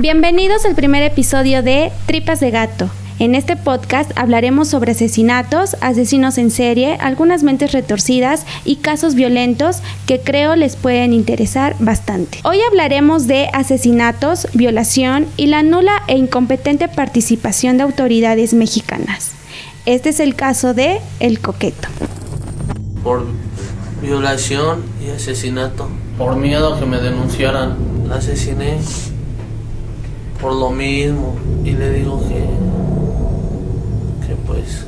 Bienvenidos al primer episodio de Tripas de Gato. En este podcast hablaremos sobre asesinatos, asesinos en serie, algunas mentes retorcidas y casos violentos que creo les pueden interesar bastante. Hoy hablaremos de asesinatos, violación y la nula e incompetente participación de autoridades mexicanas. Este es el caso de El Coqueto. Por violación y asesinato. Por miedo a que me denunciaran. La asesiné por lo mismo. Y le digo que. que pues.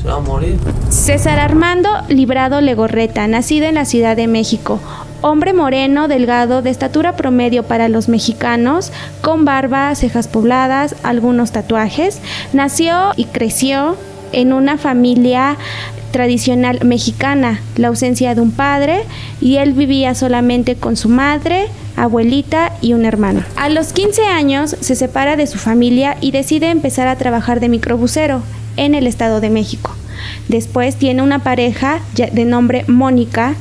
se va a morir. César Armando Librado Legorreta, nacido en la Ciudad de México. Hombre moreno, delgado, de estatura promedio para los mexicanos, con barba, cejas pobladas, algunos tatuajes. Nació y creció en una familia tradicional mexicana, la ausencia de un padre y él vivía solamente con su madre, abuelita y un hermano. A los 15 años se separa de su familia y decide empezar a trabajar de microbusero en el Estado de México. Después tiene una pareja de nombre Mónica,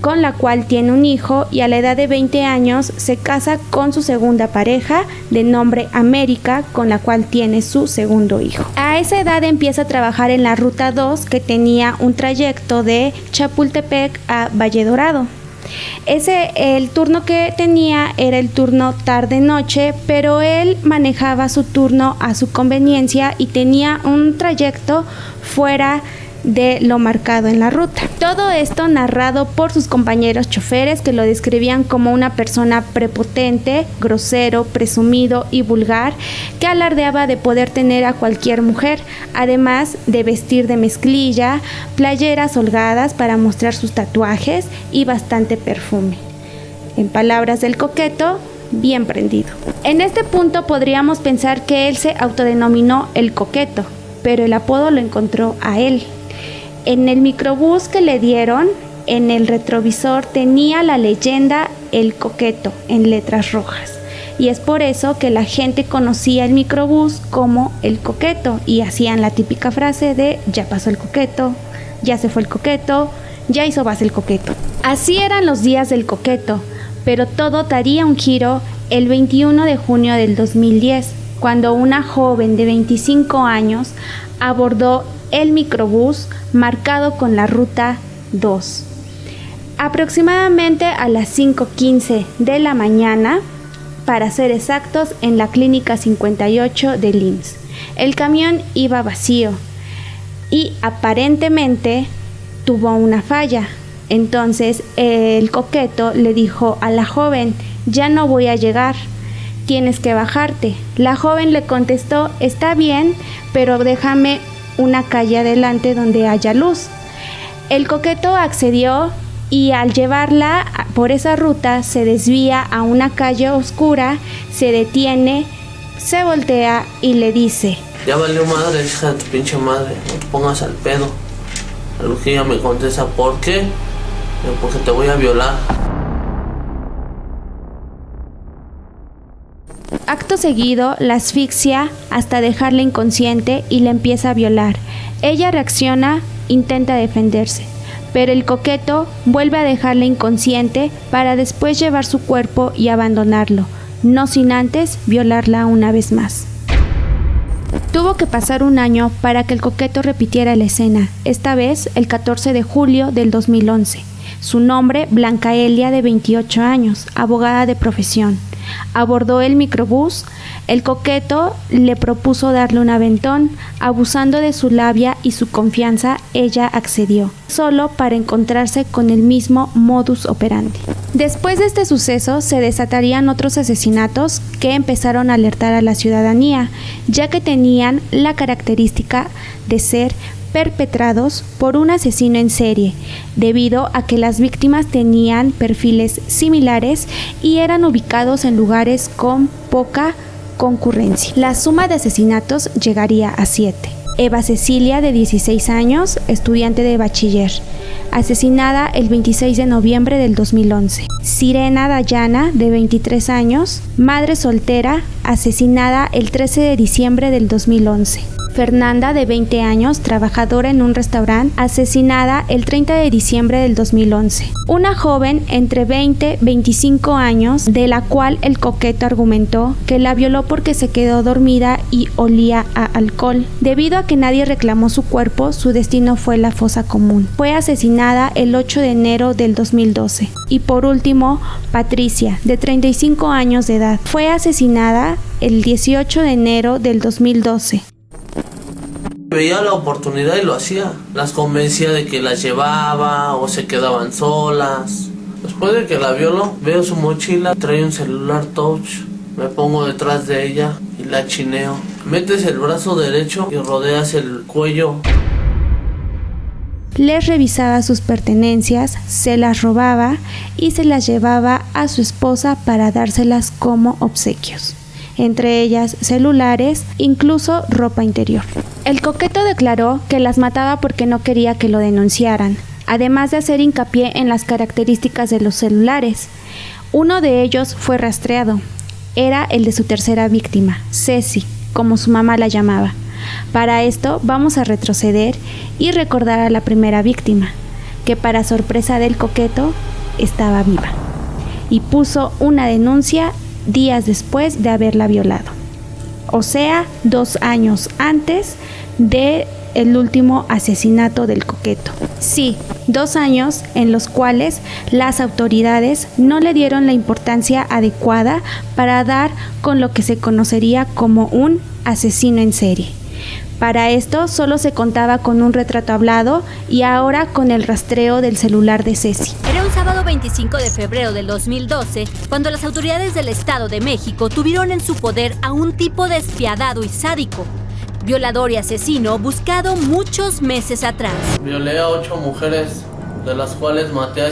con la cual tiene un hijo y a la edad de 20 años se casa con su segunda pareja de nombre América, con la cual tiene su segundo hijo. A esa edad empieza a trabajar en la Ruta 2 que tenía un trayecto de Chapultepec a Valle Dorado. Ese el turno que tenía era el turno tarde-noche, pero él manejaba su turno a su conveniencia y tenía un trayecto fuera de lo marcado en la ruta. Todo esto narrado por sus compañeros choferes que lo describían como una persona prepotente, grosero, presumido y vulgar que alardeaba de poder tener a cualquier mujer, además de vestir de mezclilla, playeras holgadas para mostrar sus tatuajes y bastante perfume. En palabras del coqueto, bien prendido. En este punto podríamos pensar que él se autodenominó el coqueto, pero el apodo lo encontró a él. En el microbús que le dieron, en el retrovisor tenía la leyenda El Coqueto en letras rojas. Y es por eso que la gente conocía el microbús como El Coqueto y hacían la típica frase de ya pasó el coqueto, ya se fue el coqueto, ya hizo base el coqueto. Así eran los días del coqueto, pero todo daría un giro el 21 de junio del 2010, cuando una joven de 25 años abordó el microbús marcado con la ruta 2. Aproximadamente a las 5.15 de la mañana, para ser exactos, en la clínica 58 de IMSS. El camión iba vacío y aparentemente tuvo una falla. Entonces el coqueto le dijo a la joven, ya no voy a llegar, tienes que bajarte. La joven le contestó, está bien, pero déjame una calle adelante donde haya luz. El coqueto accedió y al llevarla por esa ruta se desvía a una calle oscura, se detiene, se voltea y le dice, Ya valió madre, hija de tu pinche madre, no te pongas al pedo. A me contesta, ¿por qué? Porque te voy a violar. Acto seguido, la asfixia hasta dejarla inconsciente y la empieza a violar. Ella reacciona, intenta defenderse, pero el coqueto vuelve a dejarla inconsciente para después llevar su cuerpo y abandonarlo, no sin antes violarla una vez más. Tuvo que pasar un año para que el coqueto repitiera la escena, esta vez el 14 de julio del 2011. Su nombre, Blanca Elia, de 28 años, abogada de profesión. Abordó el microbús. El coqueto le propuso darle un aventón. Abusando de su labia y su confianza, ella accedió, solo para encontrarse con el mismo modus operandi. Después de este suceso se desatarían otros asesinatos que empezaron a alertar a la ciudadanía, ya que tenían la característica de ser perpetrados por un asesino en serie, debido a que las víctimas tenían perfiles similares y eran ubicados en lugares con poca concurrencia. La suma de asesinatos llegaría a 7. Eva Cecilia, de 16 años, estudiante de bachiller, asesinada el 26 de noviembre del 2011. Sirena Dayana, de 23 años, madre soltera, asesinada el 13 de diciembre del 2011. Fernanda, de 20 años, trabajadora en un restaurante, asesinada el 30 de diciembre del 2011. Una joven entre 20 y 25 años, de la cual el coqueto argumentó que la violó porque se quedó dormida y olía a alcohol. Debido a que nadie reclamó su cuerpo, su destino fue la fosa común. Fue asesinada el 8 de enero del 2012. Y por último, Patricia, de 35 años de edad, fue asesinada el 18 de enero del 2012. Veía la oportunidad y lo hacía. Las convencía de que las llevaba o se quedaban solas. Después de que la violó, veo su mochila, trae un celular touch. Me pongo detrás de ella y la chineo. Metes el brazo derecho y rodeas el cuello. Les revisaba sus pertenencias, se las robaba y se las llevaba a su esposa para dárselas como obsequios entre ellas celulares, incluso ropa interior. El coqueto declaró que las mataba porque no quería que lo denunciaran, además de hacer hincapié en las características de los celulares. Uno de ellos fue rastreado. Era el de su tercera víctima, Ceci, como su mamá la llamaba. Para esto vamos a retroceder y recordar a la primera víctima, que para sorpresa del coqueto estaba viva, y puso una denuncia días después de haberla violado. O sea, dos años antes de el último asesinato del coqueto. Sí, dos años en los cuales las autoridades no le dieron la importancia adecuada para dar con lo que se conocería como un asesino en serie. Para esto solo se contaba con un retrato hablado y ahora con el rastreo del celular de Ceci. Sábado 25 de febrero del 2012 cuando las autoridades del Estado de México tuvieron en su poder a un tipo despiadado y sádico, violador y asesino buscado muchos meses atrás. Violé a ocho mujeres de las cuales maté a.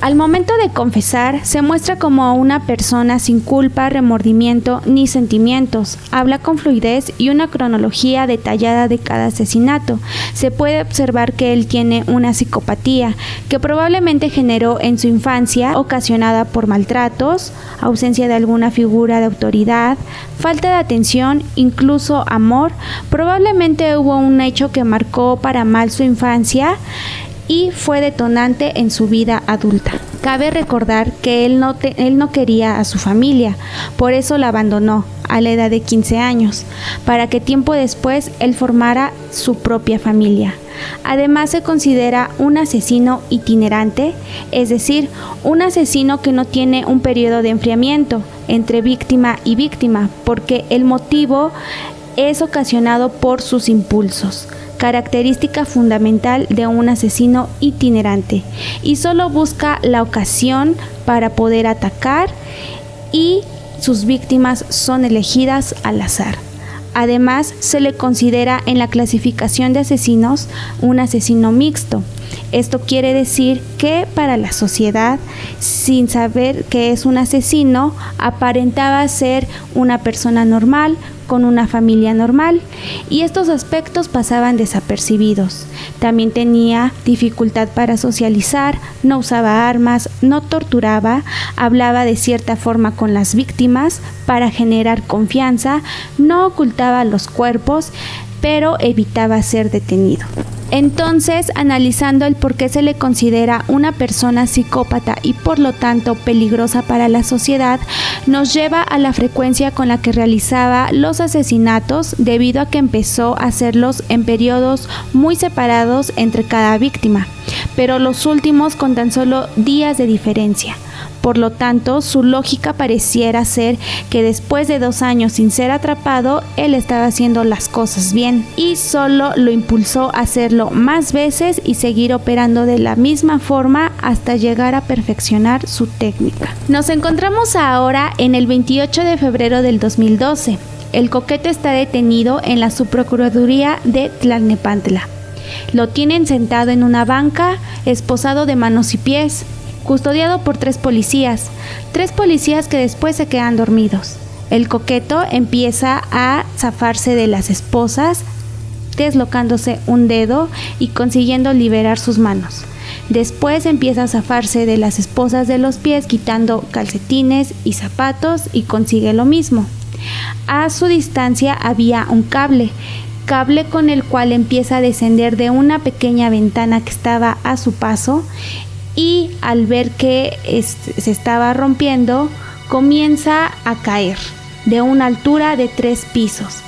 Al momento de confesar, se muestra como una persona sin culpa, remordimiento ni sentimientos. Habla con fluidez y una cronología detallada de cada asesinato. Se puede observar que él tiene una psicopatía que probablemente generó en su infancia, ocasionada por maltratos, ausencia de alguna figura de autoridad, falta de atención, incluso amor. Probablemente hubo un hecho que marcó para mal su infancia y fue detonante en su vida adulta. Cabe recordar que él no, él no quería a su familia, por eso la abandonó a la edad de 15 años, para que tiempo después él formara su propia familia. Además se considera un asesino itinerante, es decir, un asesino que no tiene un periodo de enfriamiento entre víctima y víctima, porque el motivo es ocasionado por sus impulsos característica fundamental de un asesino itinerante, y solo busca la ocasión para poder atacar y sus víctimas son elegidas al azar. Además, se le considera en la clasificación de asesinos un asesino mixto. Esto quiere decir que para la sociedad, sin saber que es un asesino, aparentaba ser una persona normal, con una familia normal y estos aspectos pasaban desapercibidos. También tenía dificultad para socializar, no usaba armas, no torturaba, hablaba de cierta forma con las víctimas para generar confianza, no ocultaba los cuerpos, pero evitaba ser detenido. Entonces, analizando el por qué se le considera una persona psicópata y por lo tanto peligrosa para la sociedad, nos lleva a la frecuencia con la que realizaba los asesinatos debido a que empezó a hacerlos en periodos muy separados entre cada víctima, pero los últimos con tan solo días de diferencia. Por lo tanto, su lógica pareciera ser que después de dos años sin ser atrapado, él estaba haciendo las cosas bien y solo lo impulsó a hacerlo más veces y seguir operando de la misma forma hasta llegar a perfeccionar su técnica. Nos encontramos ahora en el 28 de febrero del 2012. El coquete está detenido en la subprocuraduría de Tlalnepantla. Lo tienen sentado en una banca, esposado de manos y pies, custodiado por tres policías, tres policías que después se quedan dormidos. El coqueto empieza a zafarse de las esposas, deslocándose un dedo y consiguiendo liberar sus manos. Después empieza a zafarse de las esposas de los pies, quitando calcetines y zapatos y consigue lo mismo. A su distancia había un cable cable con el cual empieza a descender de una pequeña ventana que estaba a su paso y al ver que se estaba rompiendo comienza a caer de una altura de tres pisos.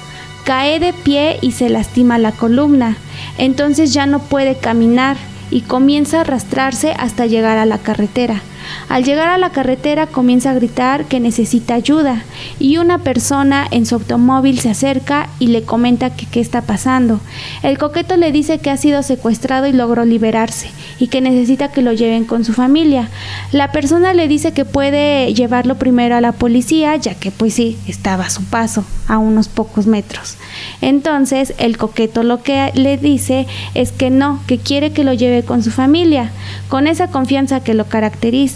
Cae de pie y se lastima la columna, entonces ya no puede caminar y comienza a arrastrarse hasta llegar a la carretera. Al llegar a la carretera comienza a gritar que necesita ayuda y una persona en su automóvil se acerca y le comenta que qué está pasando. El coqueto le dice que ha sido secuestrado y logró liberarse y que necesita que lo lleven con su familia. La persona le dice que puede llevarlo primero a la policía ya que pues sí, estaba a su paso, a unos pocos metros. Entonces el coqueto lo que le dice es que no, que quiere que lo lleve con su familia. Con esa confianza que lo caracteriza,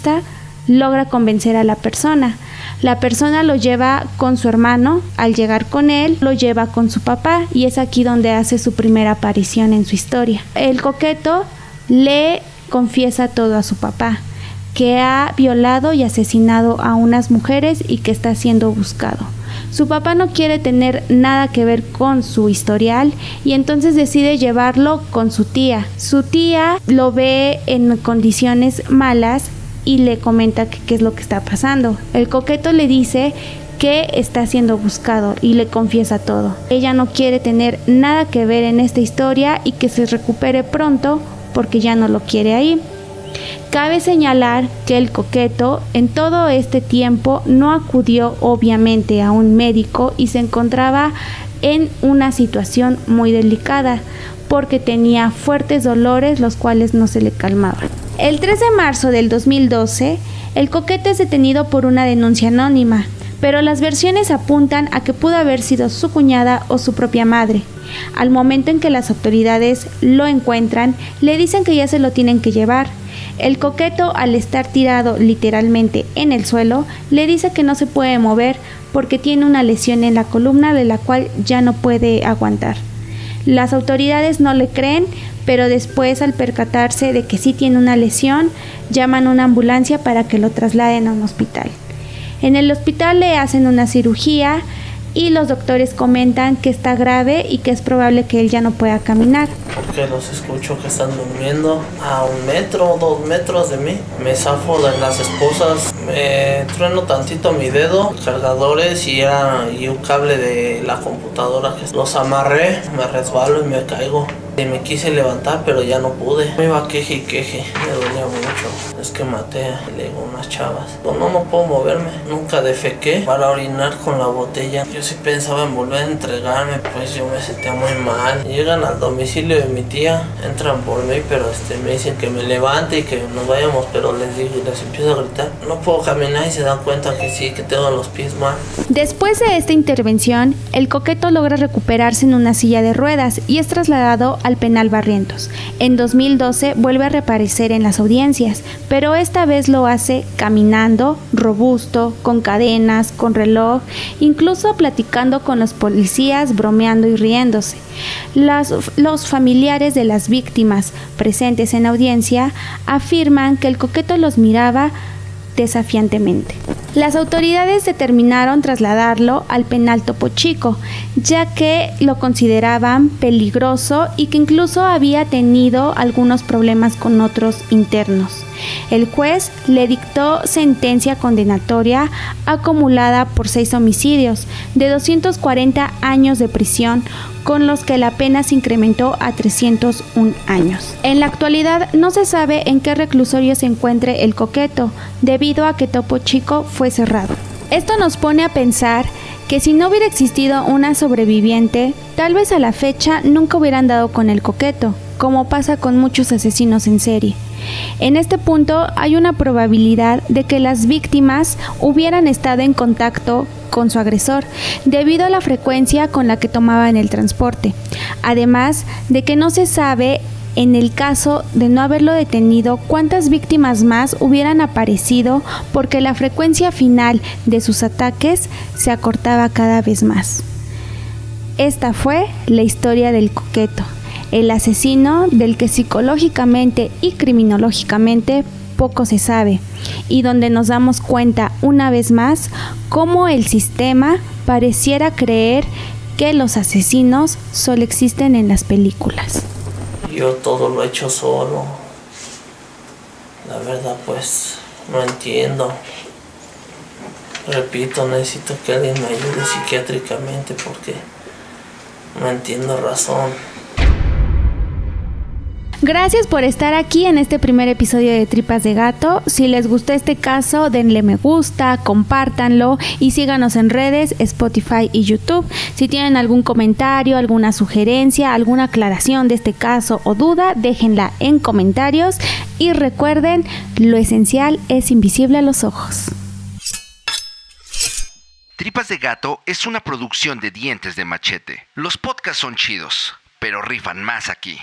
logra convencer a la persona. La persona lo lleva con su hermano, al llegar con él lo lleva con su papá y es aquí donde hace su primera aparición en su historia. El coqueto le confiesa todo a su papá, que ha violado y asesinado a unas mujeres y que está siendo buscado. Su papá no quiere tener nada que ver con su historial y entonces decide llevarlo con su tía. Su tía lo ve en condiciones malas y le comenta qué es lo que está pasando. El coqueto le dice que está siendo buscado y le confiesa todo. Ella no quiere tener nada que ver en esta historia y que se recupere pronto porque ya no lo quiere ahí. Cabe señalar que el coqueto en todo este tiempo no acudió obviamente a un médico y se encontraba en una situación muy delicada porque tenía fuertes dolores los cuales no se le calmaban. El 3 de marzo del 2012, el coqueto es detenido por una denuncia anónima, pero las versiones apuntan a que pudo haber sido su cuñada o su propia madre. Al momento en que las autoridades lo encuentran, le dicen que ya se lo tienen que llevar. El coqueto, al estar tirado literalmente en el suelo, le dice que no se puede mover porque tiene una lesión en la columna de la cual ya no puede aguantar. Las autoridades no le creen, pero después al percatarse de que sí tiene una lesión, llaman una ambulancia para que lo trasladen a un hospital. En el hospital le hacen una cirugía y los doctores comentan que está grave y que es probable que él ya no pueda caminar. Porque los escucho que están durmiendo a un metro o dos metros de mí. Me zafo de las esposas, me trueno tantito mi dedo, cargadores y, y un cable de la computadora los amarré, me resbalo y me caigo. Y me quise levantar, pero ya no pude. Me iba queje y queje. Me dolía mucho. Es que maté a unas chavas. No, no, no puedo moverme. Nunca defequé para orinar con la botella. Yo sí pensaba en volver a entregarme, pues yo me sentía muy mal. Llegan al domicilio de mi tía, entran por mí, pero este, me dicen que me levante y que nos vayamos. Pero les digo y les empiezo a gritar. No puedo caminar y se dan cuenta que sí, que tengo los pies mal. Después de esta intervención, el coqueto logra recuperarse en una silla de ruedas y es trasladado al penal Barrientos. En 2012 vuelve a reaparecer en las audiencias, pero esta vez lo hace caminando, robusto, con cadenas, con reloj, incluso platicando con los policías, bromeando y riéndose. los familiares de las víctimas presentes en audiencia afirman que el coqueto los miraba desafiantemente. Las autoridades determinaron trasladarlo al penal Topo Chico, ya que lo consideraban peligroso y que incluso había tenido algunos problemas con otros internos. El juez le dictó sentencia condenatoria acumulada por seis homicidios de 240 años de prisión, con los que la pena se incrementó a 301 años. En la actualidad no se sabe en qué reclusorio se encuentre el coqueto, debido a que Topo Chico fue cerrado. Esto nos pone a pensar que si no hubiera existido una sobreviviente, tal vez a la fecha nunca hubieran dado con el coqueto, como pasa con muchos asesinos en serie. En este punto hay una probabilidad de que las víctimas hubieran estado en contacto con su agresor, debido a la frecuencia con la que tomaban el transporte. Además de que no se sabe en el caso de no haberlo detenido, cuántas víctimas más hubieran aparecido porque la frecuencia final de sus ataques se acortaba cada vez más. Esta fue la historia del coqueto, el asesino del que psicológicamente y criminológicamente poco se sabe y donde nos damos cuenta una vez más cómo el sistema pareciera creer que los asesinos solo existen en las películas. Yo todo lo he hecho solo. La verdad pues no entiendo. Repito, necesito que alguien me ayude psiquiátricamente porque no entiendo razón. Gracias por estar aquí en este primer episodio de Tripas de Gato. Si les gustó este caso, denle me gusta, compártanlo y síganos en redes, Spotify y YouTube. Si tienen algún comentario, alguna sugerencia, alguna aclaración de este caso o duda, déjenla en comentarios y recuerden, lo esencial es invisible a los ojos. Tripas de Gato es una producción de dientes de machete. Los podcasts son chidos, pero rifan más aquí.